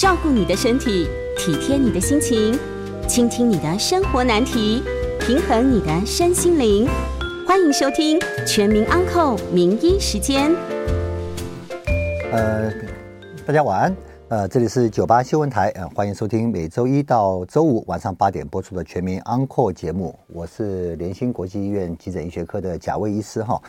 照顾你的身体，体贴你的心情，倾听你的生活难题，平衡你的身心灵。欢迎收听《全民安扣名医时间》。呃，大家晚安。呃，这里是九八新闻台，呃，欢迎收听每周一到周五晚上八点播出的全民安扩节目。我是联兴国际医院急诊医学科的贾卫医师哈。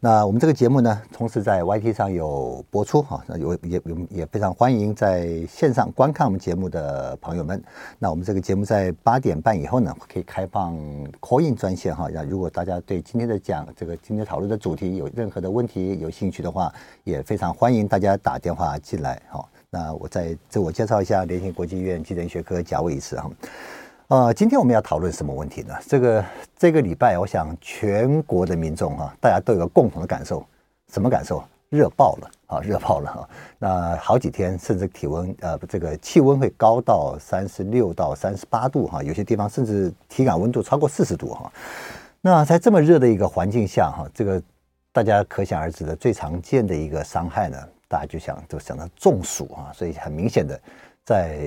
那我们这个节目呢，同时在 YT 上有播出哈，那有也有也非常欢迎在线上观看我们节目的朋友们。那我们这个节目在八点半以后呢，可以开放 call in 专线哈。那如果大家对今天的讲这个今天讨论的主题有任何的问题有兴趣的话，也非常欢迎大家打电话进来哈。那我再自我介绍一下，联兴国际医院急诊学科贾伟医师哈。呃，今天我们要讨论什么问题呢？这个这个礼拜，我想全国的民众哈，大家都有个共同的感受，什么感受？热爆了啊，热爆了哈。那好几天，甚至体温呃，这个气温会高到三十六到三十八度哈，有些地方甚至体感温度超过四十度哈。那在这么热的一个环境下哈，这个大家可想而知的最常见的一个伤害呢？大家就想就想到中暑啊，所以很明显的，在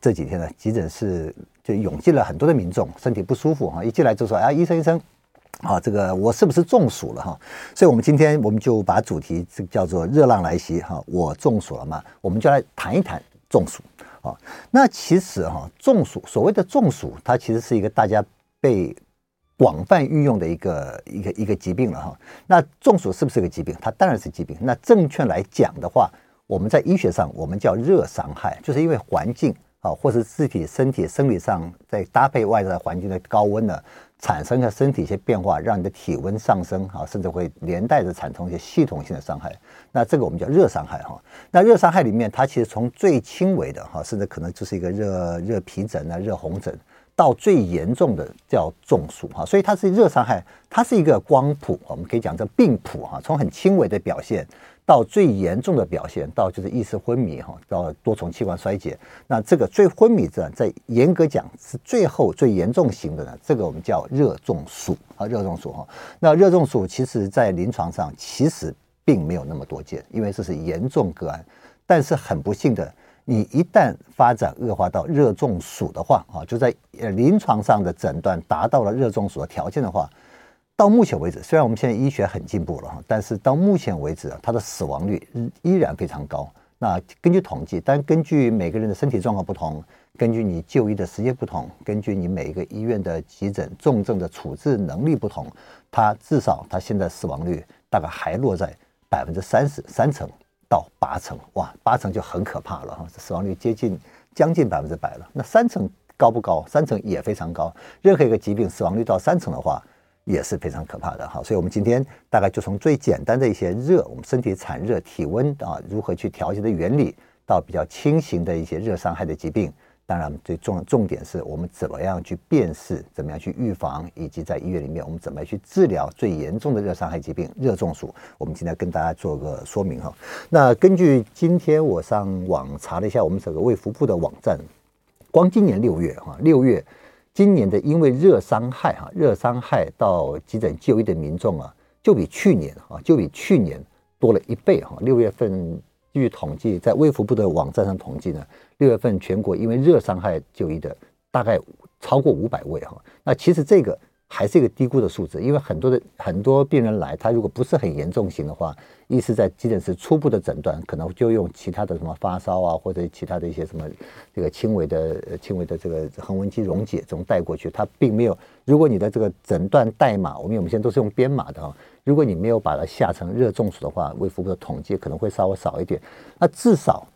这几天呢，急诊室就涌进了很多的民众，身体不舒服哈，一进来就说啊，医生医生，啊，这个我是不是中暑了哈？所以我们今天我们就把主题这叫做热浪来袭哈，我中暑了吗？我们就来谈一谈中暑啊。那其实哈，中暑所谓的中暑，它其实是一个大家被。广泛运用的一个一个一个疾病了哈，那中暑是不是个疾病？它当然是疾病。那正确来讲的话，我们在医学上我们叫热伤害，就是因为环境啊，或是自己身体生理上在搭配外在环境的高温呢，产生了身体一些变化，让你的体温上升啊，甚至会连带着产生一些系统性的伤害。那这个我们叫热伤害哈。那热伤害里面，它其实从最轻微的哈，甚至可能就是一个热热皮疹啊、热红疹。到最严重的叫中暑哈，所以它是热伤害，它是一个光谱，我们可以讲这病谱哈，从很轻微的表现到最严重的表现，到就是意识昏迷哈，到多重器官衰竭。那这个最昏迷症，在严格讲是最后最严重型的呢，这个我们叫热中暑啊，热中暑哈。那热中暑其实在临床上其实并没有那么多见，因为这是严重个案，但是很不幸的。你一旦发展恶化到热中暑的话啊，就在呃临床上的诊断达到了热中暑的条件的话，到目前为止，虽然我们现在医学很进步了哈，但是到目前为止啊，它的死亡率依然非常高。那根据统计，但根据每个人的身体状况不同，根据你就医的时间不同，根据你每一个医院的急诊重症的处置能力不同，它至少它现在死亡率大概还落在百分之三十三成。到八成哇，八成就很可怕了哈，死亡率接近将近百分之百了。那三层高不高？三层也非常高。任何一个疾病死亡率到三层的话，也是非常可怕的哈。所以，我们今天大概就从最简单的一些热，我们身体产热、体温啊，如何去调节的原理，到比较轻型的一些热伤害的疾病。当然，最重重点是我们怎么样去辨识，怎么样去预防，以及在医院里面我们怎么样去治疗最严重的热伤害疾病——热中暑。我们今天跟大家做个说明哈。那根据今天我上网查了一下我们整个卫福部的网站，光今年六月哈，六月今年的因为热伤害哈，热伤害到急诊就医的民众啊，就比去年啊，就比去年多了一倍哈。六月份。据统计，在卫福部的网站上统计呢，六月份全国因为热伤害就医的大概超过五百位哈。那其实这个还是一个低估的数字，因为很多的很多病人来，他如果不是很严重型的话，医师在急诊室初步的诊断可能就用其他的什么发烧啊，或者其他的一些什么这个轻微的轻微的这个横纹肌溶解这种带过去，他并没有。如果你的这个诊断代码，我们我们现在都是用编码的哈。如果你没有把它下成热中暑的话，卫福部的统计可能会稍微少一点。那至少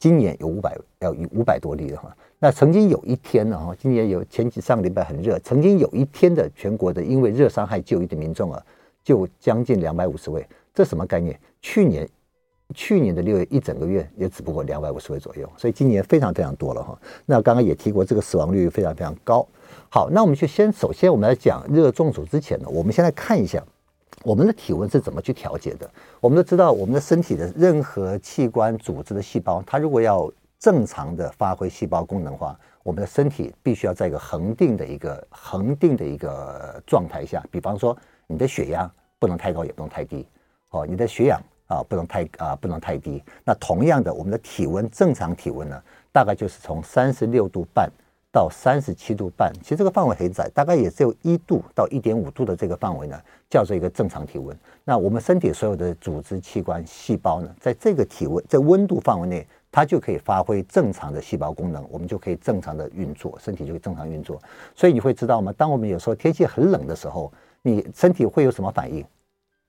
今年有五百，要有五百多例的话，那曾经有一天呢哈，今年有前几上个礼拜很热，曾经有一天的全国的因为热伤害就医的民众啊，就将近两百五十位。这什么概念？去年去年的六月一整个月也只不过两百五十位左右，所以今年非常非常多了哈。那刚刚也提过，这个死亡率非常非常高。好，那我们就先首先我们来讲热中暑之前呢，我们先来看一下。我们的体温是怎么去调节的？我们都知道，我们的身体的任何器官、组织的细胞，它如果要正常的发挥细胞功能的话，我们的身体必须要在一个恒定的一个恒定的一个状态下。比方说，你的血压不能太高，也不能太低。哦，你的血氧啊，不能太啊，不能太低。那同样的，我们的体温正常体温呢，大概就是从三十六度半到三十七度半，其实这个范围很窄，大概也只有一度到一点五度的这个范围呢，叫做一个正常体温。那我们身体所有的组织器官、细胞呢，在这个体温、在温度范围内，它就可以发挥正常的细胞功能，我们就可以正常的运作，身体就可以正常运作。所以你会知道吗？当我们有时候天气很冷的时候，你身体会有什么反应？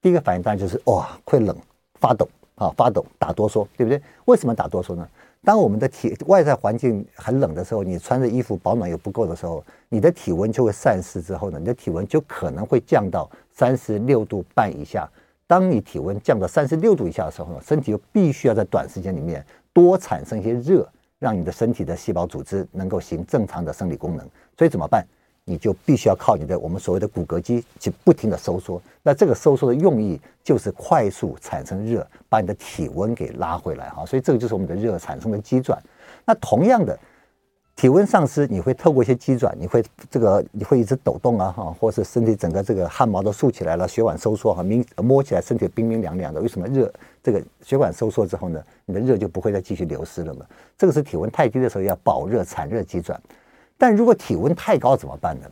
第一个反应当然就是哇，会冷。发抖啊，发抖，打哆嗦，对不对？为什么打哆嗦呢？当我们的体外在环境很冷的时候，你穿着衣服保暖又不够的时候，你的体温就会散失之后呢，你的体温就可能会降到三十六度半以下。当你体温降到三十六度以下的时候呢，身体就必须要在短时间里面多产生一些热，让你的身体的细胞组织能够行正常的生理功能。所以怎么办？你就必须要靠你的我们所谓的骨骼肌去不停的收缩，那这个收缩的用意就是快速产生热，把你的体温给拉回来哈，所以这个就是我们的热产生的机转。那同样的，体温丧失，你会透过一些机转，你会这个你会一直抖动啊哈，或是身体整个这个汗毛都竖起来了，血管收缩哈，明摸起来身体冰冰凉凉的。为什么热？这个血管收缩之后呢，你的热就不会再继续流失了嘛？这个是体温太低的时候要保热产热机转。但如果体温太高怎么办呢？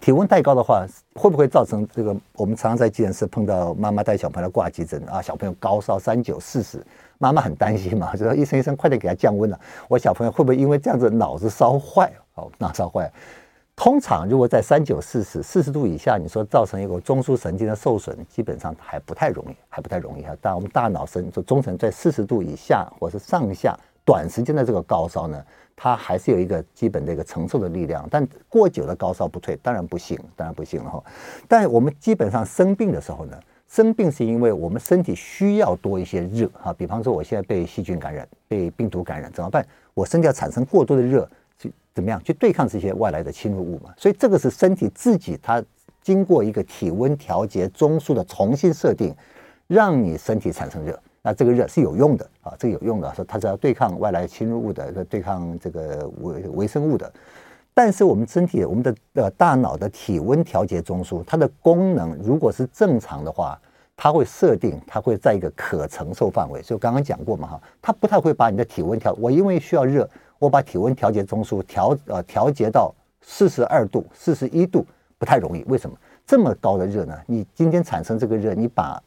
体温太高的话，会不会造成这个？我们常常在急诊室碰到妈妈带小朋友挂急诊啊，小朋友高烧三九四十，妈妈很担心嘛，就说医生医生快点给他降温了。我小朋友会不会因为这样子脑子烧坏？哦，脑烧坏。通常如果在三九四十四十度以下，你说造成一个中枢神经的受损，基本上还不太容易，还不太容易哈。但我们大脑神就中层在四十度以下或是上下，短时间的这个高烧呢？它还是有一个基本的一个承受的力量，但过久的高烧不退，当然不行，当然不行了哈。但我们基本上生病的时候呢，生病是因为我们身体需要多一些热哈。比方说，我现在被细菌感染，被病毒感染，怎么办？我身体要产生过多的热，去怎么样去对抗这些外来的侵入物嘛？所以这个是身体自己它经过一个体温调节中枢的重新设定，让你身体产生热。那这个热是有用的啊，这个有用的，说它是要对抗外来侵入物的，对抗这个微微生物的。但是我们身体，我们的呃大脑的体温调节中枢，它的功能如果是正常的话，它会设定，它会在一个可承受范围。所以刚刚讲过嘛哈，它不太会把你的体温调。我因为需要热，我把体温调节中枢调呃调节到四十二度、四十一度，不太容易。为什么这么高的热呢？你今天产生这个热，你把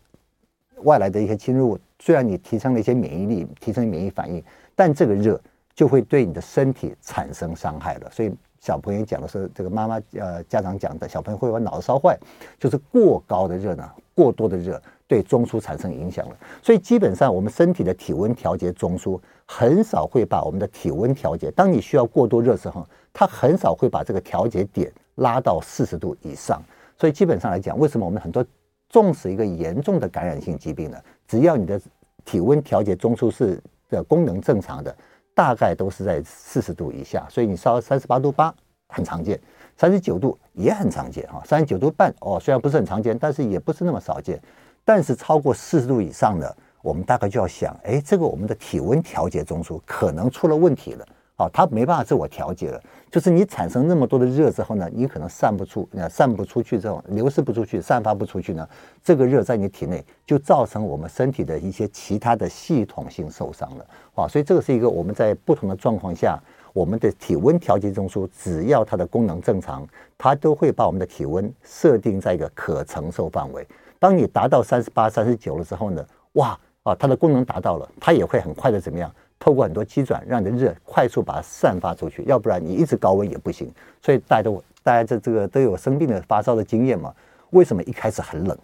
外来的一些侵入。虽然你提升了一些免疫力，提升免疫反应，但这个热就会对你的身体产生伤害了。所以小朋友讲的是这个妈妈呃家长讲的，小朋友会把脑子烧坏，就是过高的热呢，过多的热对中枢产生影响了。所以基本上我们身体的体温调节中枢很少会把我们的体温调节。当你需要过多热时候，它很少会把这个调节点拉到四十度以上。所以基本上来讲，为什么我们很多重视一个严重的感染性疾病呢？只要你的体温调节中枢是的功能正常的，大概都是在四十度以下，所以你烧三十八度八很常见，三十九度也很常见哈，三十九度半哦，虽然不是很常见，但是也不是那么少见，但是超过四十度以上的，我们大概就要想，哎，这个我们的体温调节中枢可能出了问题了。啊，它没办法自我调节了。就是你产生那么多的热之后呢，你可能散不出，呃，散不出去之后，流失不出去，散发不出去呢，这个热在你体内就造成我们身体的一些其他的系统性受伤了。啊，所以这个是一个我们在不同的状况下，我们的体温调节中枢只要它的功能正常，它都会把我们的体温设定在一个可承受范围。当你达到三十八、三十九了之后呢，哇，啊，它的功能达到了，它也会很快的怎么样？透过很多机转，让你的热快速把它散发出去，要不然你一直高温也不行。所以大家都大家这这个都有生病的发烧的经验嘛？为什么一开始很冷？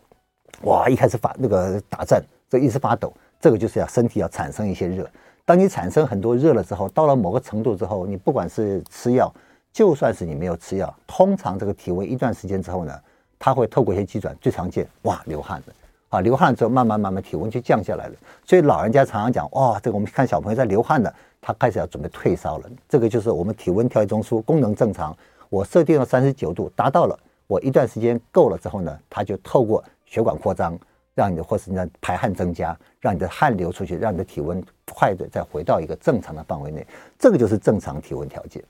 哇，一开始发那个打颤，这一直发抖，这个就是要身体要产生一些热。当你产生很多热了之后，到了某个程度之后，你不管是吃药，就算是你没有吃药，通常这个体温一段时间之后呢，它会透过一些机转，最常见哇流汗的。啊，流汗之后慢慢慢慢体温就降下来了，所以老人家常常讲，哇、哦，这个我们看小朋友在流汗的，他开始要准备退烧了。这个就是我们体温调节中枢功能正常，我设定了三十九度，达到了，我一段时间够了之后呢，它就透过血管扩张，让你的或是你的排汗增加，让你的汗流出去，让你的体温快的再回到一个正常的范围内，这个就是正常体温调节。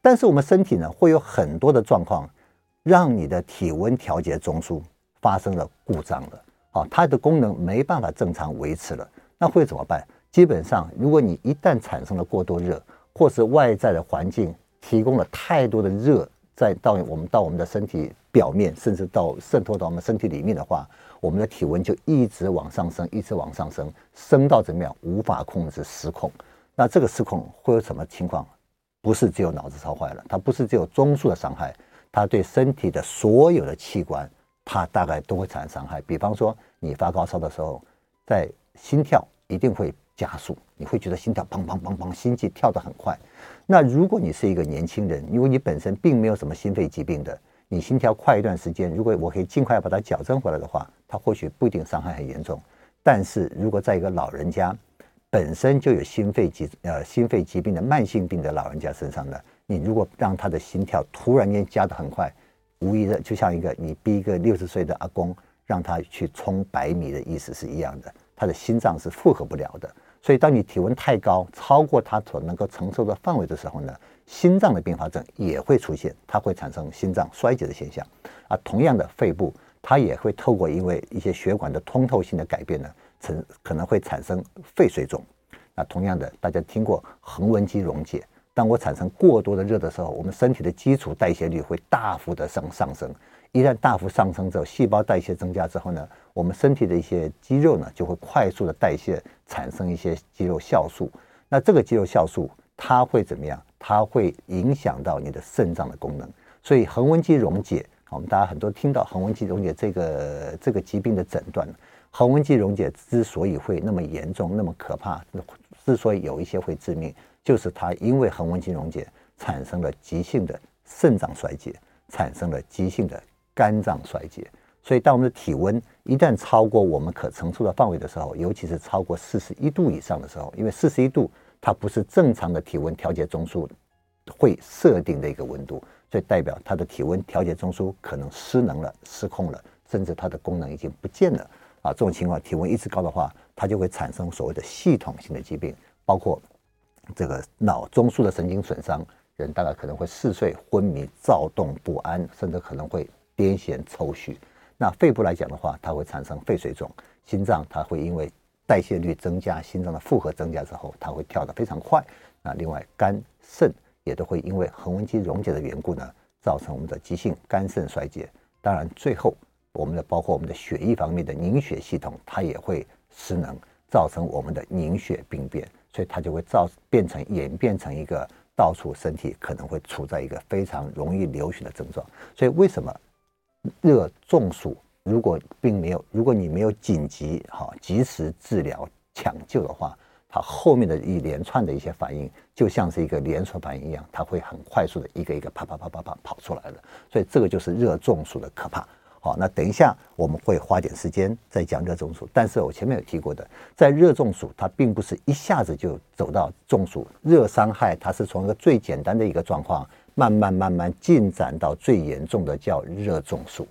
但是我们身体呢，会有很多的状况，让你的体温调节中枢发生了故障了。啊，它的功能没办法正常维持了，那会怎么办？基本上，如果你一旦产生了过多热，或是外在的环境提供了太多的热，在到我们到我们的身体表面，甚至到渗透到我们身体里面的话，我们的体温就一直往上升，一直往上升，升到怎么样？无法控制，失控。那这个失控会有什么情况？不是只有脑子烧坏了，它不是只有中枢的伤害，它对身体的所有的器官，它大概都会产生伤害。比方说，你发高烧的时候，在心跳一定会加速，你会觉得心跳砰砰砰砰，心悸跳得很快。那如果你是一个年轻人，因为你本身并没有什么心肺疾病的，你心跳快一段时间，如果我可以尽快把它矫正回来的话，它或许不一定伤害很严重。但是如果在一个老人家本身就有心肺疾呃心肺疾病的慢性病的老人家身上呢，你如果让他的心跳突然间加得很快，无疑的就像一个你逼一个六十岁的阿公让他去冲百米的意思是一样的，他的心脏是负荷不了的。所以，当你体温太高，超过他所能够承受的范围的时候呢，心脏的并发症也会出现，它会产生心脏衰竭的现象。啊，同样的，肺部它也会透过因为一些血管的通透性的改变呢，成可能会产生肺水肿。那同样的，大家听过横纹肌溶解，当我产生过多的热的时候，我们身体的基础代谢率会大幅的上上升。一旦大幅上升之后，细胞代谢增加之后呢，我们身体的一些肌肉呢就会快速的代谢，产生一些肌肉酵素。那这个肌肉酵素它会怎么样？它会影响到你的肾脏的功能。所以恒温肌溶解，我们大家很多听到恒温肌溶解这个这个疾病的诊断，恒温肌溶解之所以会那么严重、那么可怕，之所以有一些会致命，就是它因为横纹肌溶解产生了急性的肾脏衰竭，产生了急性的。肝脏衰竭，所以当我们的体温一旦超过我们可承受的范围的时候，尤其是超过四十一度以上的时候，因为四十一度它不是正常的体温调节中枢会设定的一个温度，所以代表它的体温调节中枢可能失能了、失控了，甚至它的功能已经不见了啊！这种情况，体温一直高的话，它就会产生所谓的系统性的疾病，包括这个脑中枢的神经损伤，人大概可能会嗜睡、昏迷、躁动不安，甚至可能会。癫痫抽搐，那肺部来讲的话，它会产生肺水肿；心脏它会因为代谢率增加，心脏的负荷增加之后，它会跳得非常快。那另外肝肾也都会因为横纹肌溶解的缘故呢，造成我们的急性肝肾衰竭。当然，最后我们的包括我们的血液方面的凝血系统，它也会失能，造成我们的凝血病变，所以它就会造变成演变成一个到处身体可能会处在一个非常容易流血的症状。所以为什么？热中暑，如果并没有，如果你没有紧急哈及时治疗抢救的话，它后面的一连串的一些反应，就像是一个连锁反应一样，它会很快速的一个一个啪啪啪啪啪跑出来了。所以这个就是热中暑的可怕。好，那等一下我们会花点时间再讲热中暑。但是我前面有提过的，在热中暑，它并不是一下子就走到中暑。热伤害它是从一个最简单的一个状况。慢慢慢慢进展到最严重的叫热中暑，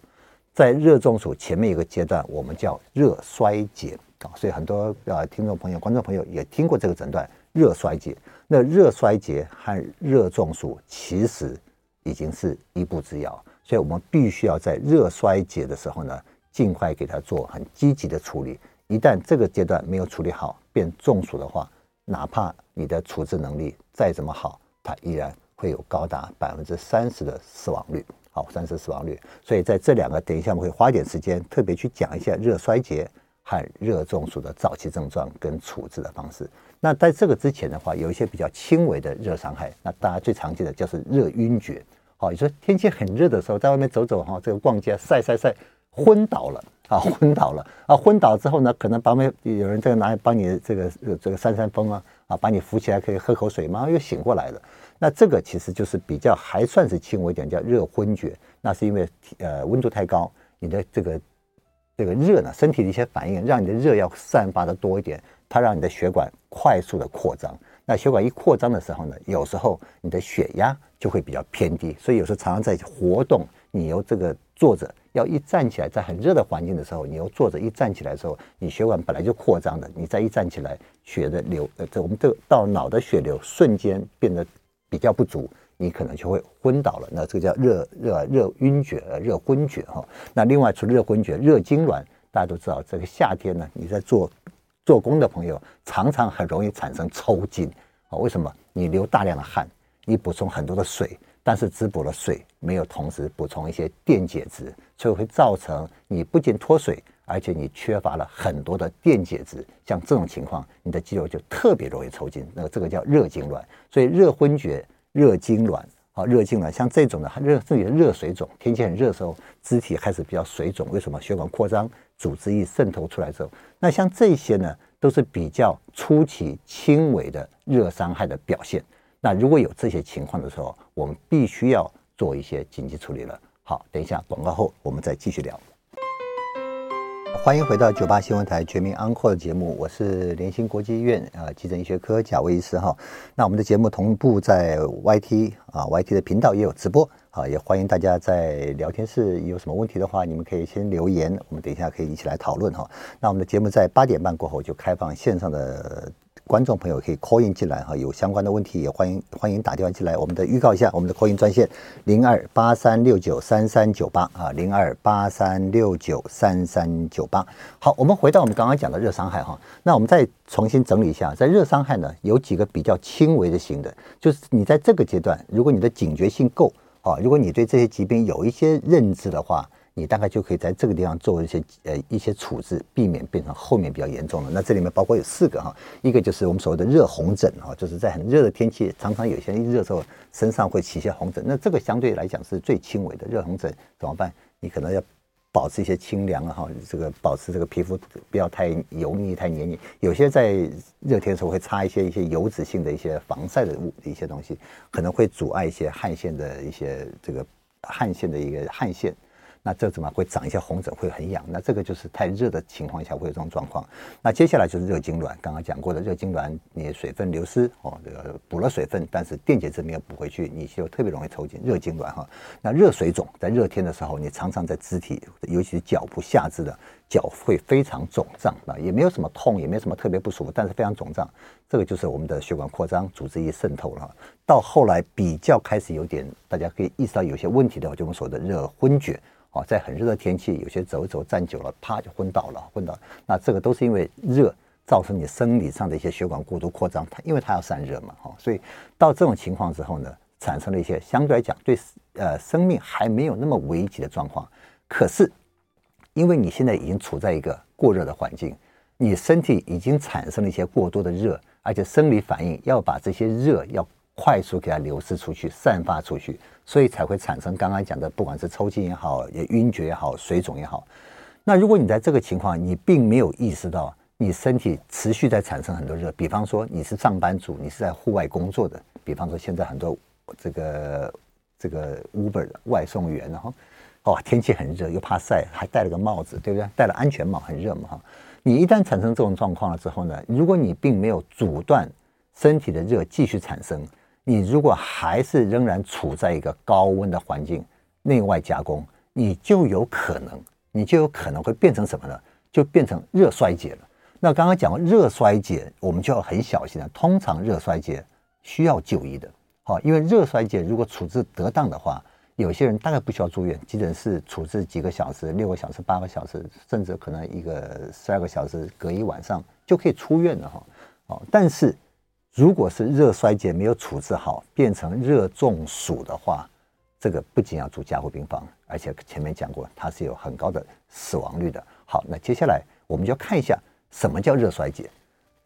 在热中暑前面一个阶段，我们叫热衰竭啊，所以很多呃听众朋友、观众朋友也听过这个诊断热衰竭。那热衰竭和热中暑其实已经是一步之遥，所以我们必须要在热衰竭的时候呢，尽快给他做很积极的处理。一旦这个阶段没有处理好，变中暑的话，哪怕你的处置能力再怎么好，它依然。会有高达百分之三十的死亡率，好，三十死亡率。所以在这两个，等一下我们会花点时间特别去讲一下热衰竭和热中暑的早期症状跟处置的方式。那在这个之前的话，有一些比较轻微的热伤害，那大家最常见的就是热晕厥。你说天气很热的时候，在外面走走哈，这个逛街晒晒晒，昏倒了啊，昏倒了啊，昏倒之后呢，可能旁边有人这个拿帮你这个这个扇扇风啊，啊，把你扶起来可以喝口水马上，又醒过来了。那这个其实就是比较还算是轻微一点，叫热昏厥。那是因为呃温度太高，你的这个这个热呢，身体的一些反应，让你的热要散发的多一点，它让你的血管快速的扩张。那血管一扩张的时候呢，有时候你的血压就会比较偏低。所以有时候常常在活动，你由这个坐着要一站起来，在很热的环境的时候，你由坐着一站起来的时候，你血管本来就扩张的，你再一站起来，血的流呃这我们这个到脑的血流瞬间变得。比较不足，你可能就会昏倒了。那这个叫热热热晕厥、热昏厥哈。那另外除了热昏厥、热痉挛，大家都知道，这个夏天呢，你在做做工的朋友，常常很容易产生抽筋啊。为什么？你流大量的汗，你补充很多的水，但是只补了水，没有同时补充一些电解质，所以会造成你不仅脱水，而且你缺乏了很多的电解质。像这种情况，你的肌肉就特别容易抽筋。那个这个叫热痉挛，所以热昏厥、热痉挛。好，热痉挛像这种的热，这里的热水肿，天气很热的时候，肢体开始比较水肿。为什么？血管扩张，组织液渗透出来之后，那像这些呢，都是比较初期轻微的热伤害的表现。那如果有这些情况的时候，我们必须要做一些紧急处理了。好，等一下广告后，我们再继续聊。欢迎回到九八新闻台全民安扩的节目，我是联兴国际医院啊急诊医学科贾维医师哈。那我们的节目同步在 YT 啊 YT 的频道也有直播啊，也欢迎大家在聊天室有什么问题的话，你们可以先留言，我们等一下可以一起来讨论哈。那我们的节目在八点半过后就开放线上的。观众朋友可以 call in 进来哈，有相关的问题也欢迎欢迎打电话进来。我们的预告一下，我们的 call in 专线零二八三六九三三九八啊，零二八三六九三三九八。好，我们回到我们刚刚讲的热伤害哈，那我们再重新整理一下，在热伤害呢有几个比较轻微的型的，就是你在这个阶段，如果你的警觉性够啊，如果你对这些疾病有一些认知的话。你大概就可以在这个地方做一些呃一些处置，避免变成后面比较严重的。那这里面包括有四个哈，一个就是我们所谓的热红疹哈，就是在很热的天气，常常有些一热之后身上会起一些红疹。那这个相对来讲是最轻微的热红疹，怎么办？你可能要保持一些清凉啊哈，这个保持这个皮肤不要太油腻、太黏腻。有些在热天的时候会擦一些一些油脂性的一些防晒的物一些东西，可能会阻碍一些汗腺的一些这个汗腺的一个汗腺。那这怎么会长一些红疹，会很痒？那这个就是太热的情况下会有这种状况。那接下来就是热痉挛，刚刚讲过的热痉挛，你水分流失哦，这个补了水分，但是电解质没有补回去，你就特别容易抽筋。热痉挛哈，那热水肿，在热天的时候，你常常在肢体，尤其是脚部下肢的脚会非常肿胀啊，也没有什么痛，也没有什么特别不舒服，但是非常肿胀。这个就是我们的血管扩张，组织液渗透了。到后来比较开始有点，大家可以意识到有些问题的话，就我们说的热昏厥。哦，在很热的天气，有些走一走站久了，啪就昏倒了，昏倒。那这个都是因为热造成你生理上的一些血管过度扩张，它因为它要散热嘛，哈，所以到这种情况之后呢，产生了一些相对来讲对呃生命还没有那么危急的状况。可是因为你现在已经处在一个过热的环境，你身体已经产生了一些过多的热，而且生理反应要把这些热要快速给它流失出去，散发出去。所以才会产生刚刚讲的，不管是抽筋也好，也晕厥也好，水肿也好。那如果你在这个情况，你并没有意识到你身体持续在产生很多热，比方说你是上班族，你是在户外工作的，比方说现在很多这个这个 Uber 的外送员，然后哦天气很热，又怕晒，还戴了个帽子，对不对？戴了安全帽，很热嘛哈。你一旦产生这种状况了之后呢，如果你并没有阻断身体的热继续产生。你如果还是仍然处在一个高温的环境，内外加工，你就有可能，你就有可能会变成什么呢？就变成热衰竭了。那刚刚讲过热衰竭，我们就要很小心了。通常热衰竭需要就医的，好，因为热衰竭如果处置得当的话，有些人大概不需要住院，急诊室处置几个小时、六个小时、八个小时，甚至可能一个十二个小时，隔一晚上就可以出院了哈。好，但是。如果是热衰竭没有处置好，变成热中暑的话，这个不仅要住加护病房，而且前面讲过，它是有很高的死亡率的。好，那接下来我们就看一下什么叫热衰竭。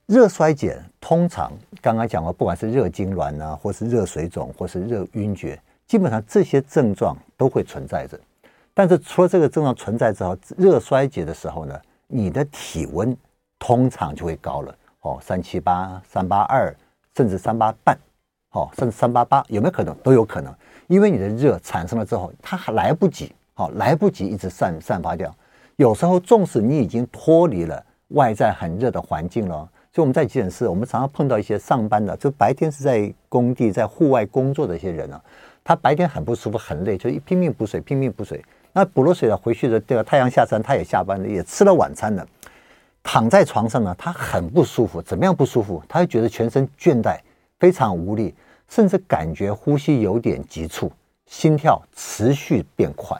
热衰竭通常刚刚讲过，不管是热痉挛啊，或是热水肿，或是热晕厥，基本上这些症状都会存在着。但是除了这个症状存在之后，热衰竭的时候呢，你的体温通常就会高了。哦，三七八、三八二，甚至三八半，哦，甚至三八八，有没有可能？都有可能，因为你的热产生了之后，它还来不及，好、哦，来不及一直散散发掉。有时候，纵使你已经脱离了外在很热的环境了，就我们在急诊室，我们常常碰到一些上班的，就白天是在工地、在户外工作的一些人啊，他白天很不舒服、很累，就一拼命补水、拼命补水。那补了水了，回去的这个太阳下山，他也下班了，也吃了晚餐了。躺在床上呢，他很不舒服。怎么样不舒服？他会觉得全身倦怠，非常无力，甚至感觉呼吸有点急促，心跳持续变快。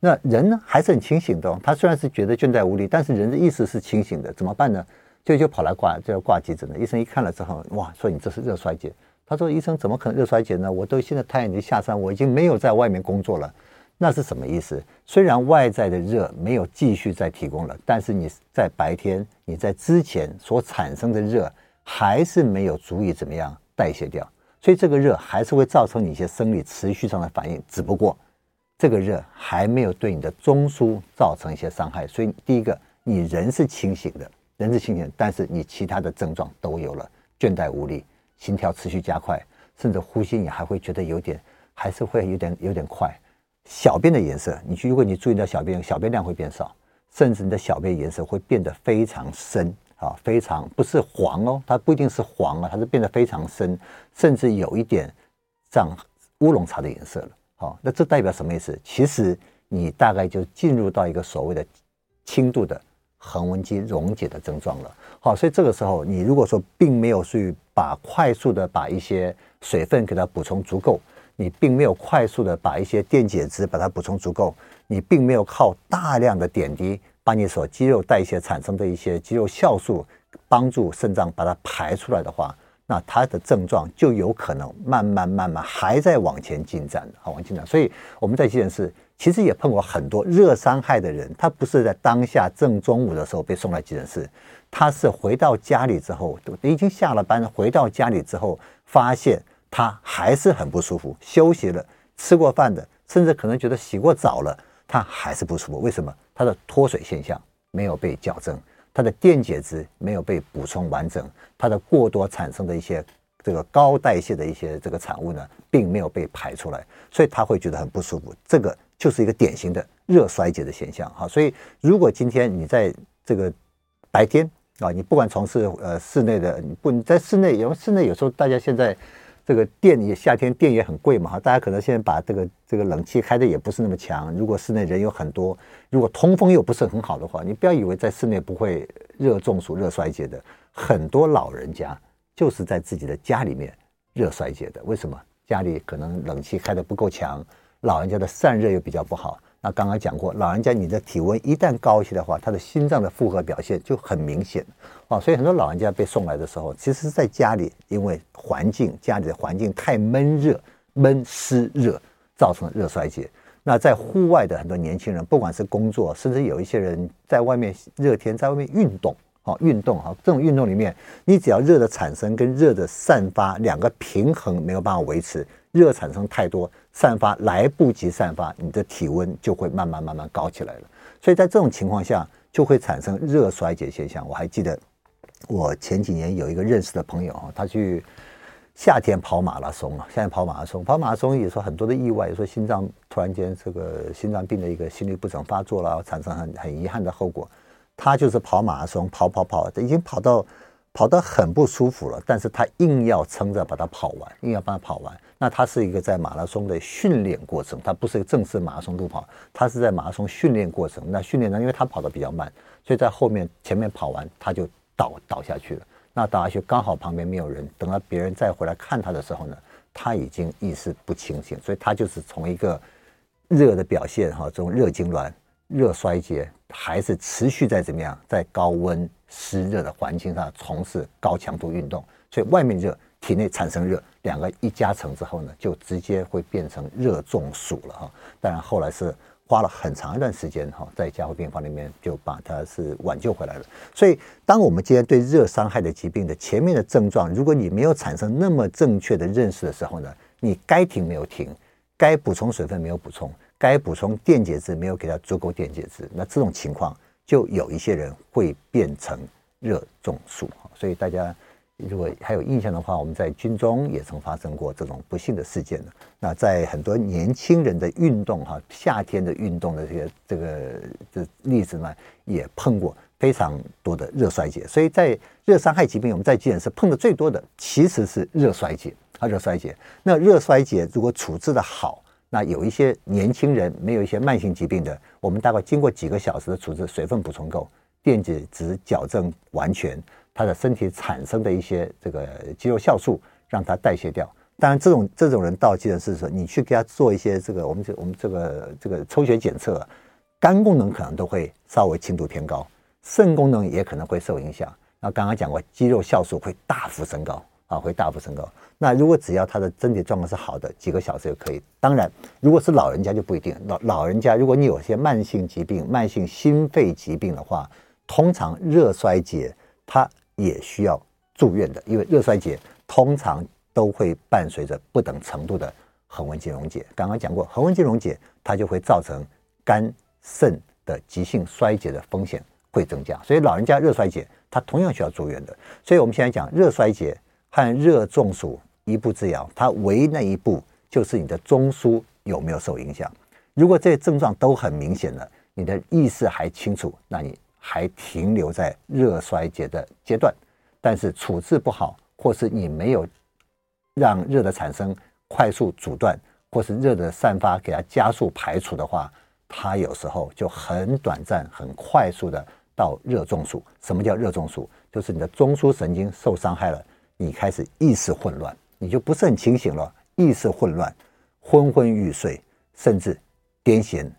那人呢还是很清醒的，他虽然是觉得倦怠无力，但是人的意识是清醒的，怎么办呢？就就跑来挂就要挂急诊了。医生一看了之后，哇，说你这是热衰竭。他说医生怎么可能热衰竭呢？我都现在太阳已经下山，我已经没有在外面工作了。那是什么意思？虽然外在的热没有继续再提供了，但是你在白天你在之前所产生的热还是没有足以怎么样代谢掉，所以这个热还是会造成你一些生理持续上的反应，只不过这个热还没有对你的中枢造成一些伤害。所以第一个，你人是清醒的，人是清醒，但是你其他的症状都有了，倦怠无力，心跳持续加快，甚至呼吸你还会觉得有点，还是会有点有点快。小便的颜色，你去，如果你注意到小便，小便量会变少，甚至你的小便颜色会变得非常深啊，非常不是黄哦，它不一定是黄啊，它是变得非常深，甚至有一点像乌龙茶的颜色了。好，那这代表什么意思？其实你大概就进入到一个所谓的轻度的横纹肌溶解的症状了。好，所以这个时候你如果说并没有去把快速的把一些水分给它补充足够。你并没有快速的把一些电解质把它补充足够，你并没有靠大量的点滴把你所肌肉代谢产生的一些肌肉酵素帮助肾脏把它排出来的话，那它的症状就有可能慢慢慢慢还在往前进展，好往前进展。所以我们在急诊室其实也碰过很多热伤害的人，他不是在当下正中午的时候被送来急诊室，他是回到家里之后，已经下了班回到家里之后发现。他还是很不舒服，休息了，吃过饭的，甚至可能觉得洗过澡了，他还是不舒服。为什么？他的脱水现象没有被矫正，他的电解质没有被补充完整，他的过多产生的一些这个高代谢的一些这个产物呢，并没有被排出来，所以他会觉得很不舒服。这个就是一个典型的热衰竭的现象哈。所以如果今天你在这个白天啊，你不管从事呃室内的，不你在室内，因为室内有时候大家现在。这个电也夏天电也很贵嘛哈，大家可能现在把这个这个冷气开的也不是那么强。如果室内人有很多，如果通风又不是很好的话，你不要以为在室内不会热中暑、热衰竭的。很多老人家就是在自己的家里面热衰竭的。为什么？家里可能冷气开的不够强，老人家的散热又比较不好。那刚刚讲过，老人家你的体温一旦高一些的话，他的心脏的负荷表现就很明显啊。所以很多老人家被送来的时候，其实是在家里，因为环境家里的环境太闷热、闷湿热，造成热衰竭。那在户外的很多年轻人，不管是工作，甚至有一些人在外面热天在外面运动，啊，运动哈，这种运动里面，你只要热的产生跟热的散发两个平衡没有办法维持。热产生太多，散发来不及散发，你的体温就会慢慢慢慢高起来了。所以在这种情况下，就会产生热衰竭现象。我还记得我前几年有一个认识的朋友，他去夏天跑马拉松啊，夏天跑马拉松，跑马拉松也说很多的意外，说心脏突然间这个心脏病的一个心律不整发作了，产生很很遗憾的后果。他就是跑马拉松，跑跑跑，已经跑到跑得很不舒服了，但是他硬要撑着把它跑完，硬要把它跑完。那它是一个在马拉松的训练过程，它不是一个正式马拉松路跑，它是在马拉松训练过程。那训练呢，因为他跑得比较慢，所以在后面前面跑完他就倒倒下去了。那倒下去刚好旁边没有人，等到别人再回来看他的时候呢，他已经意识不清醒，所以他就是从一个热的表现哈，这种热痉挛、热衰竭，还是持续在怎么样，在高温湿热的环境上从事高强度运动，所以外面热。体内产生热，两个一加成之后呢，就直接会变成热中暑了哈。当然后来是花了很长一段时间哈，在加护病房里面就把它是挽救回来了。所以，当我们今天对热伤害的疾病的前面的症状，如果你没有产生那么正确的认识的时候呢，你该停没有停，该补充水分没有补充，该补充电解质没有给它足够电解质，那这种情况就有一些人会变成热中暑哈。所以大家。如果还有印象的话，我们在军中也曾发生过这种不幸的事件。那在很多年轻人的运动哈，夏天的运动的这些这个这例子呢，也碰过非常多的热衰竭。所以在热伤害疾病，我们在急诊室碰的最多的其实是热衰竭啊，热衰竭。那热衰竭如果处置的好，那有一些年轻人没有一些慢性疾病的，我们大概经过几个小时的处置，水分补充够，电解质矫正完全。他的身体产生的一些这个肌肉酵素，让它代谢掉，当然，这种这种人到急诊室的时候，你去给他做一些这个我们这我们这个这个抽血检测，肝功能可能都会稍微轻度偏高，肾功能也可能会受影响。那刚刚讲过，肌肉酵素会大幅升高啊，会大幅升高。那如果只要他的身体状况是好的，几个小时就可以。当然，如果是老人家就不一定。老老人家，如果你有些慢性疾病、慢性心肺疾病的话，通常热衰竭它也需要住院的，因为热衰竭通常。都会伴随着不等程度的横纹肌溶解。刚刚讲过，横纹肌溶解它就会造成肝肾的急性衰竭的风险会增加。所以老人家热衰竭，它同样需要住院的。所以我们现在讲热衰竭和热中暑一步之遥，它唯一那一步就是你的中枢有没有受影响。如果这些症状都很明显了，你的意识还清楚，那你还停留在热衰竭的阶段。但是处置不好，或是你没有。让热的产生快速阻断，或是热的散发，给它加速排除的话，它有时候就很短暂、很快速的到热中暑。什么叫热中暑？就是你的中枢神经受伤害了，你开始意识混乱，你就不是很清醒了，意识混乱、昏昏欲睡，甚至癫痫、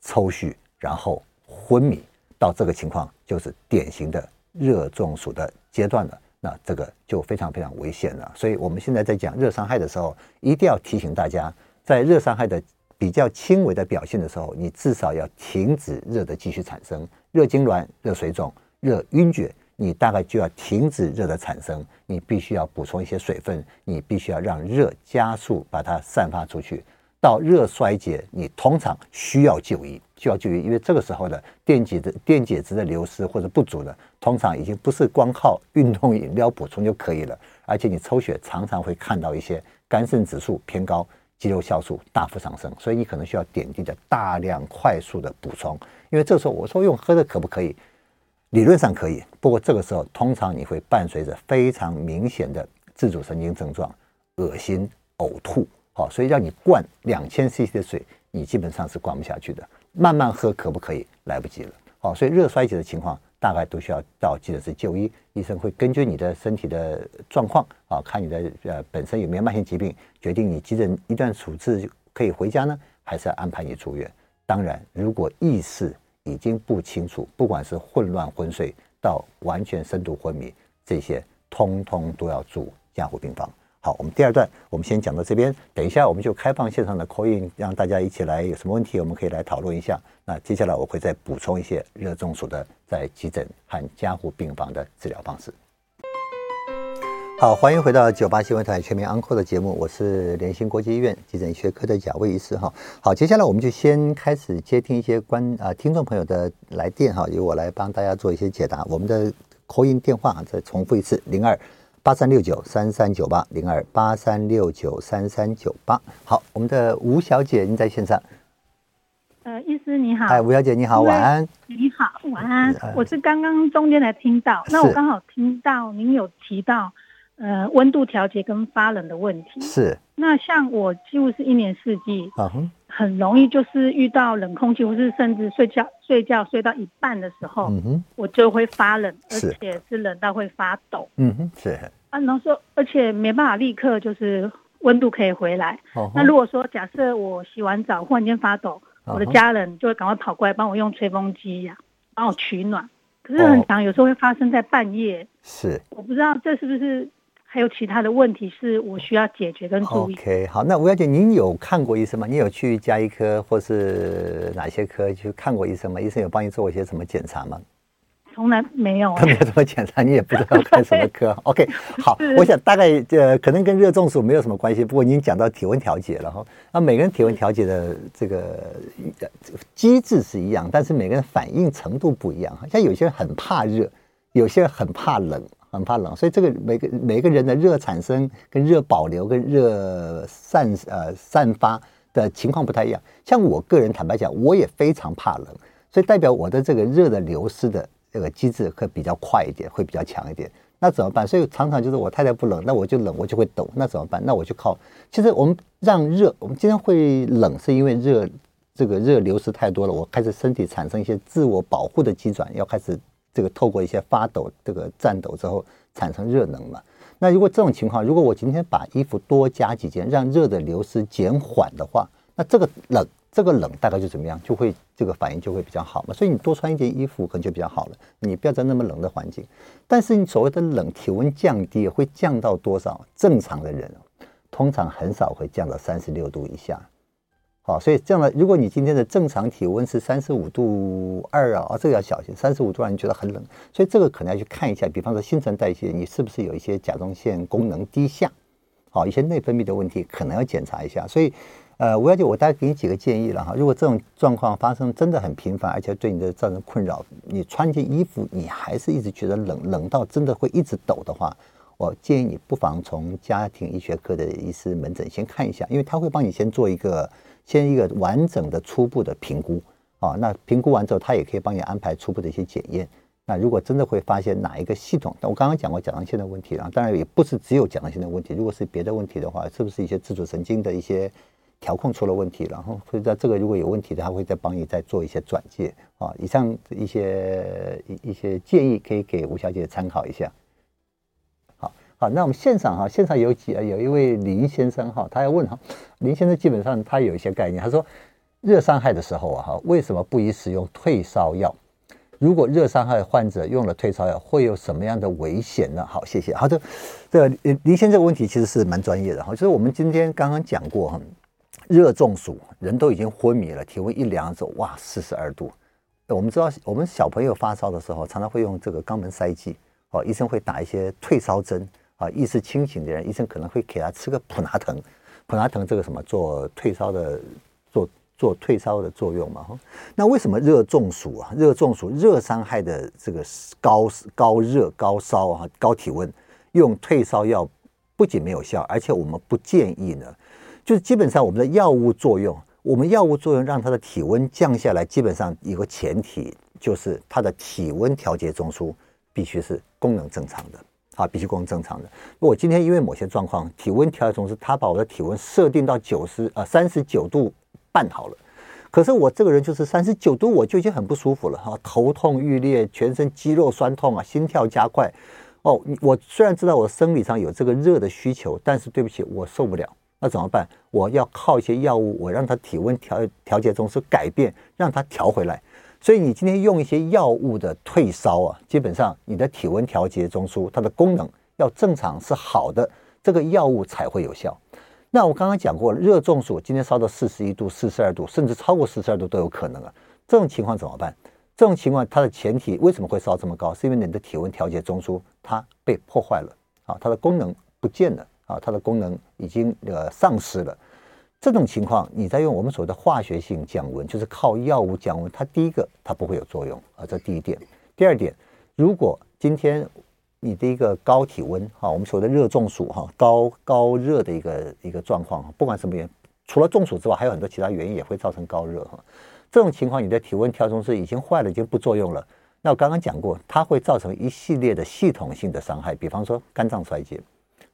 抽搐，然后昏迷，到这个情况就是典型的热中暑的阶段了。那这个就非常非常危险了，所以我们现在在讲热伤害的时候，一定要提醒大家，在热伤害的比较轻微的表现的时候，你至少要停止热的继续产生，热痉挛、热水肿、热晕厥，你大概就要停止热的产生，你必须要补充一些水分，你必须要让热加速把它散发出去。到热衰竭，你通常需要就医，需要就医，因为这个时候的电解质、电解质的流失或者不足呢，通常已经不是光靠运动饮料补充就可以了，而且你抽血常常会看到一些肝肾指数偏高、肌肉酵素大幅上升，所以你可能需要点滴的大量快速的补充。因为这时候我说用喝的可不可以？理论上可以，不过这个时候通常你会伴随着非常明显的自主神经症状，恶心、呕吐。好，所以让你灌两千 CC 的水，你基本上是灌不下去的。慢慢喝可不可以？来不及了。好，所以热衰竭的情况大概都需要到急诊室就医，医生会根据你的身体的状况啊，看你的呃本身有没有慢性疾病，决定你急诊一段处置可以回家呢，还是要安排你住院。当然，如果意识已经不清楚，不管是混乱昏睡到完全深度昏迷，这些通通都要住加护病房。好，我们第二段我们先讲到这边，等一下我们就开放线上的 call in，让大家一起来，有什么问题我们可以来讨论一下。那接下来我会再补充一些热中暑的在急诊和加护病房的治疗方式。好，欢迎回到九八新闻台全民安扣的节目，我是联兴国际医院急诊学科的贾卫医师哈。好，接下来我们就先开始接听一些观啊听众朋友的来电哈，由我来帮大家做一些解答。我们的 call in 电话再重复一次：零二。八三六九三三九八零二八三六九三三九八，好，我们的吴小姐，您在线上。呃，医师你好。哎，吴小姐你好，晚安。你好，晚安。我是刚刚中间才听到，那我刚好听到您有提到，呃，温度调节跟发冷的问题。是。那像我几乎是一年四季。很容易就是遇到冷空气，或是甚至睡觉睡觉睡到一半的时候，嗯哼，我就会发冷，而且是冷到会发抖。嗯哼，是。啊，然后说，而且没办法立刻就是温度可以回来。哦。那如果说假设我洗完澡忽然间发抖，我的家人就会赶快跑过来帮我用吹风机呀，帮我取暖。可是很常有时候会发生在半夜。是。我不知道这是不是。还有其他的问题是我需要解决跟注意。OK，好，那吴小姐，您有看过医生吗？你有去加医科或是哪些科去看过医生吗？医生有帮你做一些什么检查吗？从来没有，他没有怎么检查，你也不知道看什么科。OK，好，我想大概呃，可能跟热中暑没有什么关系。不过您讲到体温调节了哈，那每个人体温调节的这个机制是一样，但是每个人反应程度不一样。像有些人很怕热，有些人很怕冷。很怕冷，所以这个每个每个人的热产生、跟热保留、跟热散呃散发的情况不太一样。像我个人坦白讲，我也非常怕冷，所以代表我的这个热的流失的这个机制会比较快一点，会比较强一点。那怎么办？所以常常就是我太太不冷，那我就冷，我就会抖。那怎么办？那我就靠。其实我们让热，我们今天会冷，是因为热这个热流失太多了，我开始身体产生一些自我保护的机转，要开始。这个透过一些发抖、这个颤抖之后产生热能嘛？那如果这种情况，如果我今天把衣服多加几件，让热的流失减缓的话，那这个冷，这个冷大概就怎么样，就会这个反应就会比较好嘛。所以你多穿一件衣服可能就比较好了。你不要在那么冷的环境，但是你所谓的冷，体温降低会降到多少？正常的人通常很少会降到三十六度以下。好，所以这样的，如果你今天的正常体温是三十五度二啊，啊，这个要小心，三十五度让你觉得很冷，所以这个可能要去看一下，比方说新陈代谢，你是不是有一些甲状腺功能低下，好，一些内分泌的问题，可能要检查一下。所以，呃，吴小姐，我大概给你几个建议了哈。如果这种状况发生真的很频繁，而且对你的造成困扰，你穿件衣服你还是一直觉得冷，冷到真的会一直抖的话，我建议你不妨从家庭医学科的医师门诊先看一下，因为他会帮你先做一个。先一个完整的初步的评估啊，那评估完之后，他也可以帮你安排初步的一些检验。那如果真的会发现哪一个系统，那我刚刚讲过甲状腺的问题啊，当然也不是只有甲状腺的问题，如果是别的问题的话，是不是一些自主神经的一些调控出了问题？然后会在这个如果有问题的，他会再帮你再做一些转介啊。以上一些一一些建议可以给吴小姐参考一下。那我们现场哈，现场有几有一位林先生哈，他要问哈，林先生基本上他有一些概念，他说热伤害的时候啊哈，为什么不宜使用退烧药？如果热伤害患者用了退烧药，会有什么样的危险呢？好，谢谢。好的，这个林先生这个问题其实是蛮专业的哈，就是我们今天刚刚讲过哈，热中暑，人都已经昏迷了，体温一量走，哇，四十二度。我们知道，我们小朋友发烧的时候，常常会用这个肛门塞剂，哦，医生会打一些退烧针。啊，意识清醒的人，医生可能会给他吃个普拿疼，普拿疼这个什么做退烧的，做做退烧的作用嘛哈。那为什么热中暑啊？热中暑、热伤害的这个高高热、高烧啊、高体温，用退烧药不仅没有效，而且我们不建议呢。就是基本上我们的药物作用，我们药物作用让他的体温降下来，基本上有个前提就是他的体温调节中枢必须是功能正常的。啊，必须功正常的。我今天因为某些状况，体温调节中枢，他把我的体温设定到九十呃三十九度半好了。可是我这个人就是三十九度，我就已经很不舒服了哈，头痛欲裂，全身肌肉酸痛啊，心跳加快。哦，我虽然知道我生理上有这个热的需求，但是对不起，我受不了。那怎么办？我要靠一些药物，我让它体温调调节中枢改变，让它调回来。所以你今天用一些药物的退烧啊，基本上你的体温调节中枢它的功能要正常是好的，这个药物才会有效。那我刚刚讲过，热中暑今天烧到四十一度、四十二度，甚至超过四十二度都有可能啊。这种情况怎么办？这种情况它的前提为什么会烧这么高？是因为你的体温调节中枢它被破坏了啊，它的功能不见了啊，它的功能已经呃丧失了。这种情况，你在用我们所谓的化学性降温，就是靠药物降温，它第一个它不会有作用啊，这第一点。第二点，如果今天你的一个高体温哈，我们所谓的热中暑哈，高高热的一个一个状况，不管什么原因，除了中暑之外，还有很多其他原因也会造成高热哈。这种情况，你的体温调中是已经坏了，已经不作用了。那我刚刚讲过，它会造成一系列的系统性的伤害，比方说肝脏衰竭、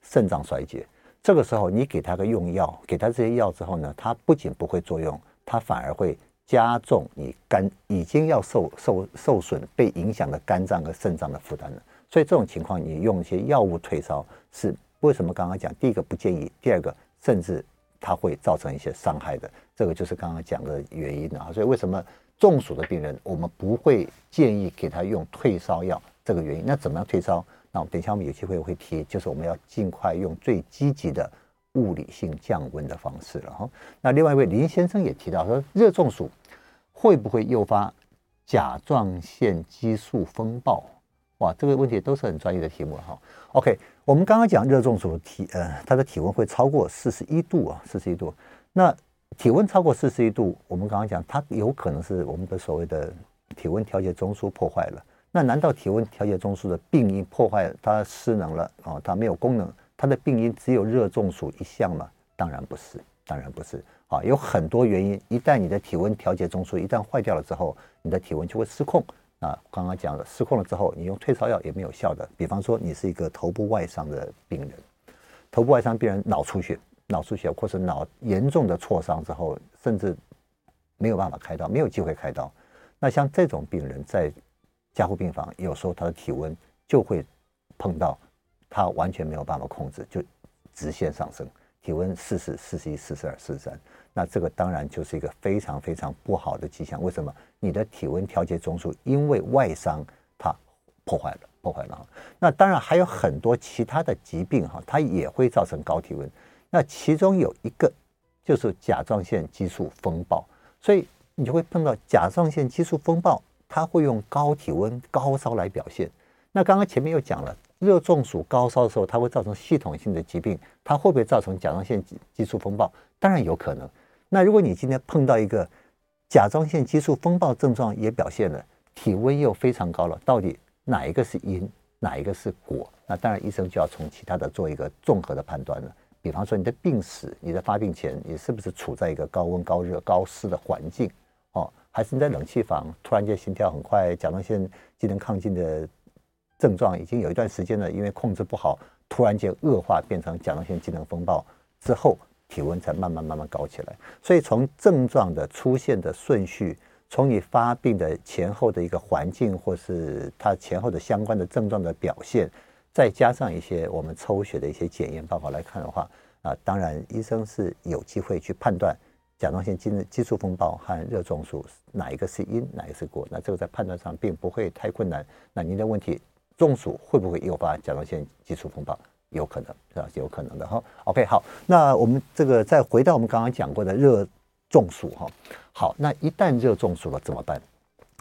肾脏衰竭。这个时候，你给他个用药，给他这些药之后呢，他不仅不会作用，他反而会加重你肝已经要受受受损、被影响的肝脏和肾脏的负担了。所以这种情况，你用一些药物退烧是为什么？刚刚讲，第一个不建议，第二个甚至它会造成一些伤害的。这个就是刚刚讲的原因啊。所以为什么中暑的病人，我们不会建议给他用退烧药？这个原因。那怎么样退烧？那我们等一下我们有机会会提，就是我们要尽快用最积极的物理性降温的方式了哈。那另外一位林先生也提到说，热中暑会不会诱发甲状腺激素风暴？哇，这个问题都是很专业的题目哈。OK，我们刚刚讲热中暑体呃，它的体温会超过四十一度啊，四十一度。那体温超过四十一度，我们刚刚讲它有可能是我们的所谓的体温调节中枢破坏了。那难道体温调节中枢的病因破坏它失能了啊？它没有功能，它的病因只有热中暑一项吗？当然不是，当然不是啊！有很多原因。一旦你的体温调节中枢一旦坏掉了之后，你的体温就会失控啊。刚刚讲了，失控了之后，你用退烧药也没有效的。比方说，你是一个头部外伤的病人，头部外伤病人脑出血，脑出血或是脑严重的挫伤之后，甚至没有办法开刀，没有机会开刀。那像这种病人在加护病房，有时候他的体温就会碰到他完全没有办法控制，就直线上升，体温四十、四十一、四十二、四十三，那这个当然就是一个非常非常不好的迹象。为什么？你的体温调节中枢因为外伤它破坏了，破坏了。那当然还有很多其他的疾病哈，它也会造成高体温。那其中有一个就是甲状腺激素风暴，所以你就会碰到甲状腺激素风暴，它会用高体温、高烧来表现。那刚刚前面又讲了。热中暑、高烧的时候，它会造成系统性的疾病，它会不会造成甲状腺激素风暴？当然有可能。那如果你今天碰到一个甲状腺激素风暴症状也表现了，体温又非常高了，到底哪一个是因，哪一个是果？那当然医生就要从其他的做一个综合的判断了。比方说你的病史，你的发病前你是不是处在一个高温、高热、高湿的环境？还是你在冷气房，突然间心跳很快，甲状腺机能亢进的？症状已经有一段时间了，因为控制不好，突然间恶化变成甲状腺机能风暴之后，体温才慢慢慢慢高起来。所以从症状的出现的顺序，从你发病的前后的一个环境，或是它前后的相关的症状的表现，再加上一些我们抽血的一些检验报告来看的话，啊，当然医生是有机会去判断甲状腺机激素风暴和热中暑哪一个是因，哪一个是果。那这个在判断上并不会太困难。那您的问题。中暑会不会诱发甲状腺激素风暴？有可能，是吧？有可能的哈。OK，好，那我们这个再回到我们刚刚讲过的热中暑哈。好，那一旦热中暑了怎么办？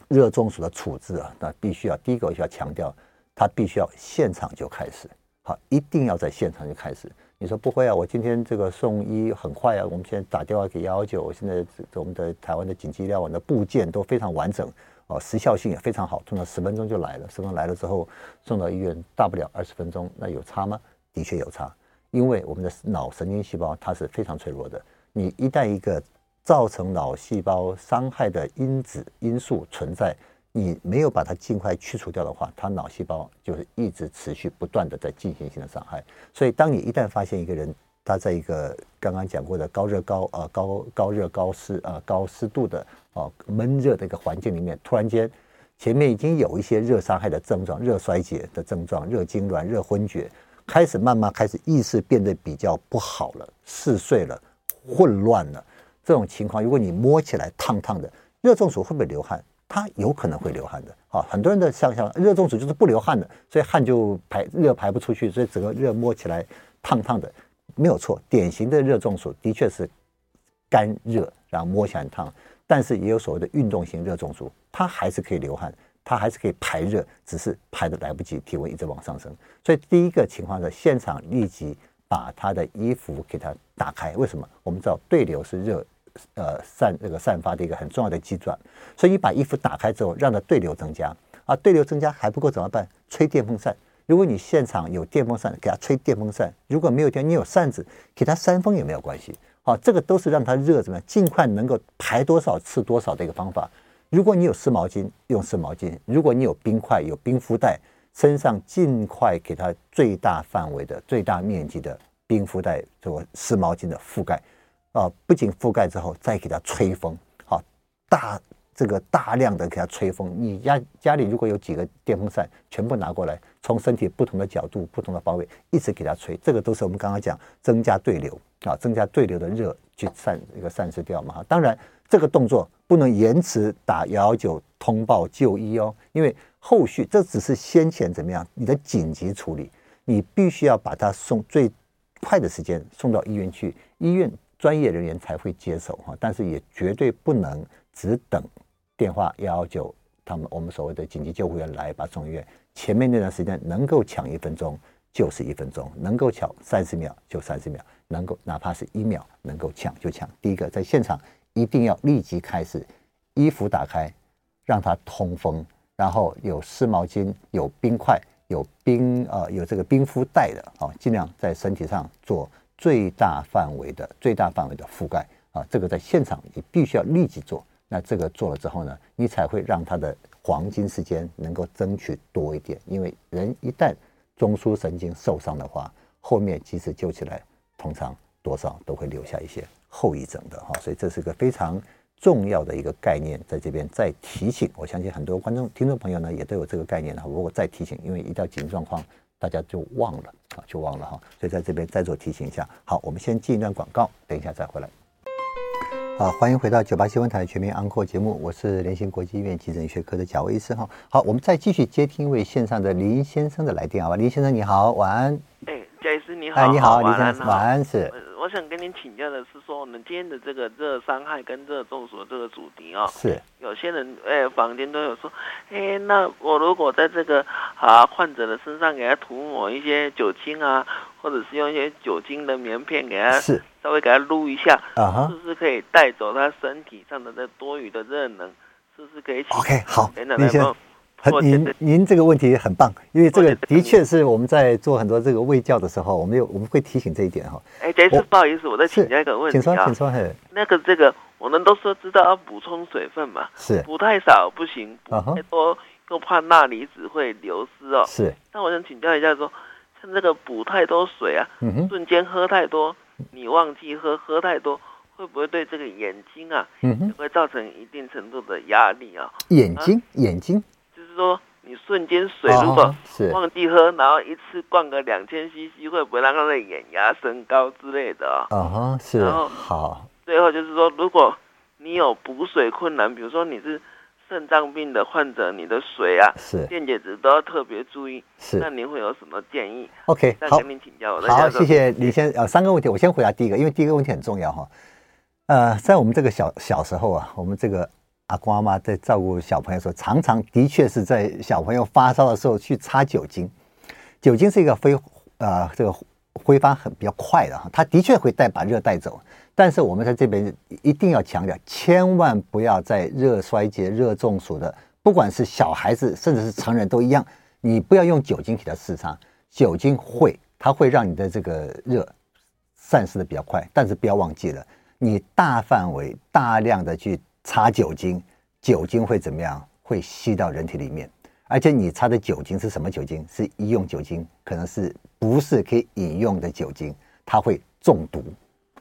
热中暑的处置啊，那必须要第一个我需要强调，它必须要现场就开始，好，一定要在现场就开始。你说不会啊？我今天这个送医很快啊，我们现在打电话给幺幺九，现在我们的台湾的紧急医疗网的部件都非常完整。哦，时效性也非常好，通常十分钟就来了。十分钟来了之后，送到医院，大不了二十分钟。那有差吗？的确有差，因为我们的脑神经细胞它是非常脆弱的。你一旦一个造成脑细胞伤害的因子因素存在，你没有把它尽快去除掉的话，它脑细胞就是一直持续不断的在进行性的伤害。所以，当你一旦发现一个人他在一个刚刚讲过的高热高啊高高热高湿啊高湿度的。哦，闷热的一个环境里面，突然间，前面已经有一些热伤害的症状、热衰竭的症状、热痉挛、热昏厥，开始慢慢开始意识变得比较不好了，嗜睡了，混乱了。这种情况，如果你摸起来烫烫的，热中暑会不会流汗？它有可能会流汗的。啊，很多人的想象，热中暑就是不流汗的，所以汗就排热排不出去，所以整个热摸起来烫烫的，没有错。典型的热中暑的确是干热，然后摸起来很烫。但是也有所谓的运动型热中暑，它还是可以流汗，它还是可以排热，只是排的来不及，体温一直往上升。所以第一个情况是现场立即把他的衣服给它打开。为什么？我们知道对流是热，呃散这个散发的一个很重要的机转。所以你把衣服打开之后，让它对流增加。啊，对流增加还不够怎么办？吹电风扇。如果你现场有电风扇，给它吹电风扇；如果没有电，你有扇子，给它扇风也没有关系。好，这个都是让它热怎么样，尽快能够排多少次多少的一个方法。如果你有湿毛巾，用湿毛巾；如果你有冰块，有冰敷袋，身上尽快给它最大范围的、最大面积的冰敷袋做湿毛巾的覆盖。啊，不仅覆盖之后，再给它吹风。好，大这个大量的给它吹风。你家家里如果有几个电风扇，全部拿过来，从身体不同的角度、不同的方位，一直给它吹。这个都是我们刚刚讲增加对流。啊，增加对流的热去散一个散失掉嘛。当然，这个动作不能延迟打幺幺九通报就医哦，因为后续这只是先前怎么样你的紧急处理，你必须要把它送最快的时间送到医院去，医院专业人员才会接手哈。但是也绝对不能只等电话幺幺九他们我们所谓的紧急救护员来把送医院，前面那段时间能够抢一分钟就是一分钟，能够抢三十秒就三十秒。能够哪怕是一秒能够抢就抢。第一个，在现场一定要立即开始，衣服打开，让它通风，然后有湿毛巾、有冰块、有冰呃有这个冰敷袋的啊，尽量在身体上做最大范围的最大范围的覆盖啊。这个在现场你必须要立即做。那这个做了之后呢，你才会让它的黄金时间能够争取多一点。因为人一旦中枢神经受伤的话，后面即使救起来。通常多少都会留下一些后遗症的哈，所以这是个非常重要的一个概念，在这边再提醒。我相信很多观众、听众朋友呢也都有这个概念哈。如果再提醒，因为一到紧急状况，大家就忘了啊，就忘了哈。所以在这边再做提醒一下。好，我们先进一段广告，等一下再回来。好，欢迎回到九八新闻台全民安扣节目，我是联兴国际医院急诊医学科的贾威医师哈。好，我们再继续接听一位线上的林先生的来电，好吧？林先生你好，晚安。哎，贾医师你好。哎，你，好林先生，晚安是。我想跟您请教的是，说我们今天的这个热伤害跟热中暑这个主题哦，是有些人哎，坊间都有说，哎，那我如果在这个啊患者的身上给他涂抹一些酒精啊，或者是用一些酒精的棉片给他，是稍微给他撸一下，啊是不是可以带走他身体上的这多余的热能？是不是可以？OK，好，林先生。您您这个问题很棒，因为这个的确是我们在做很多这个卫教的时候，我们有我们会提醒这一点哈。哎，这次不好意思，我再请教一个问题啊。请说，请说。嘿那个这个，我们都说知道要补充水分嘛，是补太少不行，补太多又怕钠离子会流失哦。是。那我想请教一下，说像这个补太多水啊，瞬间喝太多，你忘记喝，喝太多，会不会对这个眼睛啊，嗯会造成一定程度的压力啊？眼睛，眼睛，就是说。你瞬间水如果忘记喝，然后一次灌个两千 CC，会不会让他的眼压升高之类的啊？啊哈，是。然后好，最后就是说，如果你有补水困难，比如说你是肾脏病的患者，你的水啊，是电解质都要特别注意。是，那您会有什么建议？OK，再跟您请教我。好，谢谢你先。呃，三个问题，我先回答第一个，因为第一个问题很重要哈。呃，在我们这个小小时候啊，我们这个。阿公阿妈在照顾小朋友的时候，常常的确是在小朋友发烧的时候去擦酒精。酒精是一个挥、呃，这个挥发很比较快的哈，它的确会带把热带走。但是我们在这边一定要强调，千万不要在热衰竭、热中暑的，不管是小孩子甚至是成人都一样，你不要用酒精给他试擦。酒精会，它会让你的这个热散失的比较快，但是不要忘记了，你大范围、大量的去。擦酒精，酒精会怎么样？会吸到人体里面，而且你擦的酒精是什么酒精？是医用酒精，可能是不是可以饮用的酒精？它会中毒，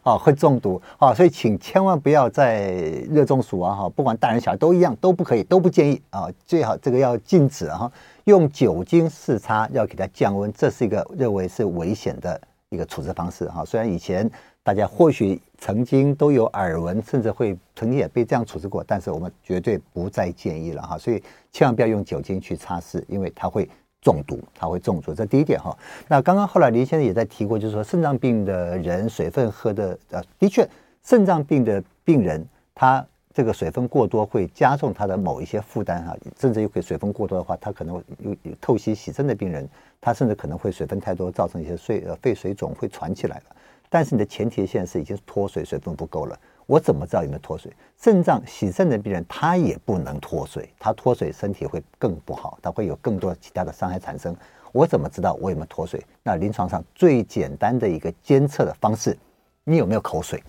啊，会中毒啊！所以请千万不要在热中暑啊，哈，不管大人小孩都一样，都不可以，都不建议啊，最好这个要禁止啊，用酒精试擦要给它降温，这是一个认为是危险的一个处置方式哈。虽然以前。大家或许曾经都有耳闻，甚至会曾经也被这样处置过，但是我们绝对不再建议了哈。所以千万不要用酒精去擦拭，因为它会中毒，它会中毒。这第一点哈。那刚刚后来林先生也在提过，就是说肾脏病的人水分喝的呃，的确，肾脏病的病人他这个水分过多会加重他的某一些负担哈，甚至又可以水分过多的话，他可能有有透析洗肾的病人，他甚至可能会水分太多，造成一些水呃肺水肿会喘起来了。但是你的前提现在是已经脱水，水分不够了。我怎么知道有没有脱水？肾脏洗肾的病人他也不能脱水，他脱水身体会更不好，他会有更多其他的伤害产生。我怎么知道我有没有脱水？那临床上最简单的一个监测的方式，你有没有口水？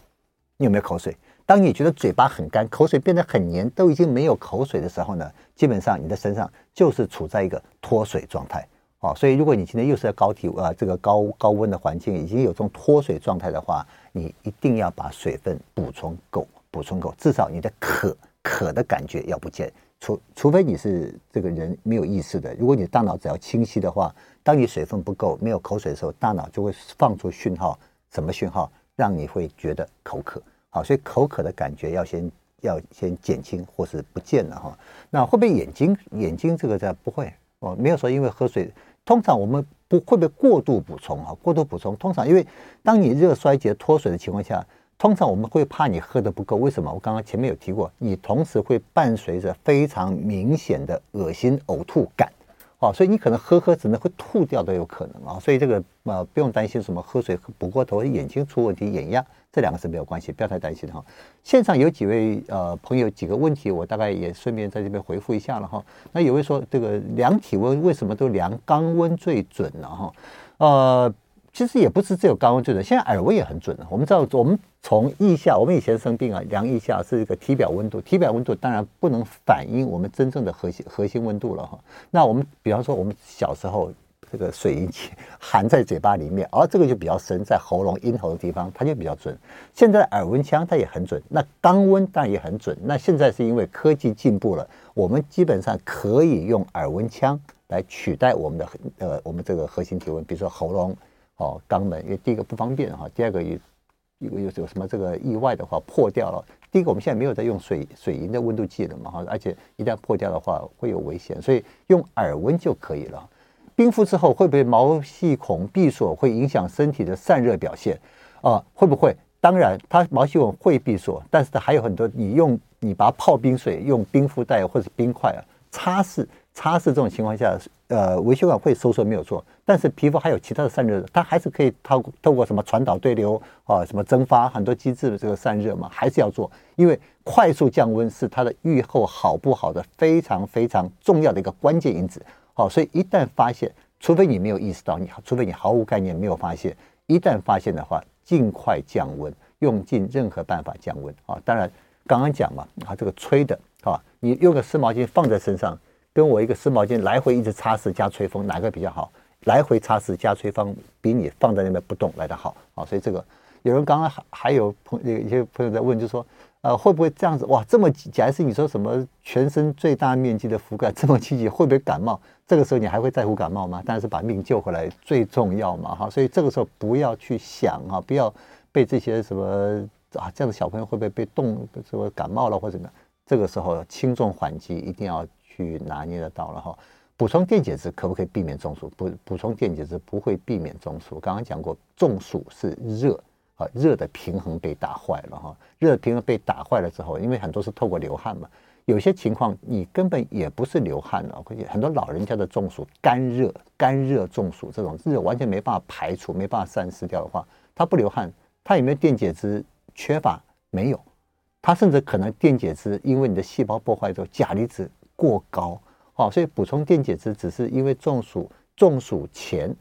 你有没有口水？当你觉得嘴巴很干，口水变得很黏，都已经没有口水的时候呢，基本上你的身上就是处在一个脱水状态。哦，所以如果你今天又是在高体呃，这个高高温的环境，已经有这种脱水状态的话，你一定要把水分补充够，补充够，至少你的渴渴的感觉要不见。除除非你是这个人没有意识的，如果你大脑只要清晰的话，当你水分不够、没有口水的时候，大脑就会放出讯号，什么讯号？让你会觉得口渴。好，所以口渴的感觉要先要先减轻或是不见了哈。那会不会眼睛眼睛这个在不会哦，没有说因为喝水。通常我们不会不会过度补充啊，过度补充。通常因为当你热衰竭脱水的情况下，通常我们会怕你喝得不够。为什么？我刚刚前面有提过，你同时会伴随着非常明显的恶心呕吐感。哦，所以你可能喝喝只能会吐掉都有可能啊，所以这个呃不用担心什么喝水补过头，眼睛出问题，眼压这两个是没有关系，不要太担心哈。线上有几位呃朋友几个问题，我大概也顺便在这边回复一下了哈。那有位说这个量体温为什么都量肛温最准呢哈？呃。其实也不是只有肛温最准，现在耳温也很准。我们知道，我们从腋下，我们以前生病啊，量腋下是一个体表温度，体表温度当然不能反映我们真正的核心核心温度了哈。那我们比方说，我们小时候这个水银器含在嘴巴里面，而、这个就比较深，在喉咙、咽喉的地方，它就比较准。现在耳温枪它也很准，那肛温当然也很准。那现在是因为科技进步了，我们基本上可以用耳温枪来取代我们的呃我们这个核心体温，比如说喉咙哦肛门，因为第一个不方便哈，第二个有有有有什么这个意外的话破掉了。第一个我们现在没有在用水水银的温度计了嘛哈，而且一旦破掉的话会有危险，所以用耳温就可以了。冰敷之后会不会毛细孔闭锁，会影响身体的散热表现啊？会不会？当然，它毛细孔会闭锁，但是它还有很多。你用你把它泡冰水，用冰敷袋或者冰块啊擦拭擦拭，这种情况下，呃，微血管会收缩没有错，但是皮肤还有其他的散热，它还是可以透透过什么传导对流啊，什么蒸发很多机制的这个散热嘛，还是要做，因为快速降温是它的预后好不好的非常非常重要的一个关键因子。好，所以一旦发现，除非你没有意识到，你除非你毫无概念没有发现，一旦发现的话。尽快降温，用尽任何办法降温啊！当然，刚刚讲嘛，啊，这个吹的啊，你用个湿毛巾放在身上，跟我一个湿毛巾来回一直擦拭加吹风，哪个比较好？来回擦拭加吹风比你放在那边不动来得好啊！所以这个有人刚刚还还有朋有一些朋友在问，就说。呃，会不会这样子？哇，这么假设你说什么全身最大面积的覆盖这么积极，会不会感冒？这个时候你还会在乎感冒吗？当然是把命救回来最重要嘛，哈。所以这个时候不要去想啊，不要被这些什么啊这样的小朋友会不会被冻什么感冒了或者怎么样？这个时候轻重缓急一定要去拿捏得到了哈。补充电解质可不可以避免中暑？补补充电解质不会避免中暑。刚刚讲过，中暑是热。啊，热的平衡被打坏了哈，热平衡被打坏了之后，因为很多是透过流汗嘛，有些情况你根本也不是流汗了，很多老人家的中暑，干热、干热中暑这种热完全没办法排除、没办法散失掉的话，他不流汗，他有没有电解质缺乏？没有，他甚至可能电解质因为你的细胞破坏之后钾离子过高，好，所以补充电解质只是因为中暑，中暑前。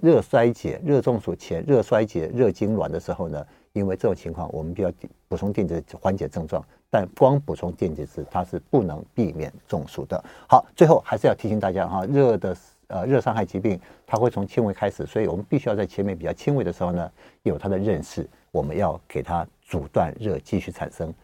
热衰竭、热中暑前、热衰竭、热痉挛的时候呢，因为这种情况，我们必要补充电解质缓解症状。但光补充电解质，它是不能避免中暑的。好，最后还是要提醒大家哈，热的呃热伤害疾病，它会从轻微开始，所以我们必须要在前面比较轻微的时候呢，有它的认识，我们要给它阻断热继续产生。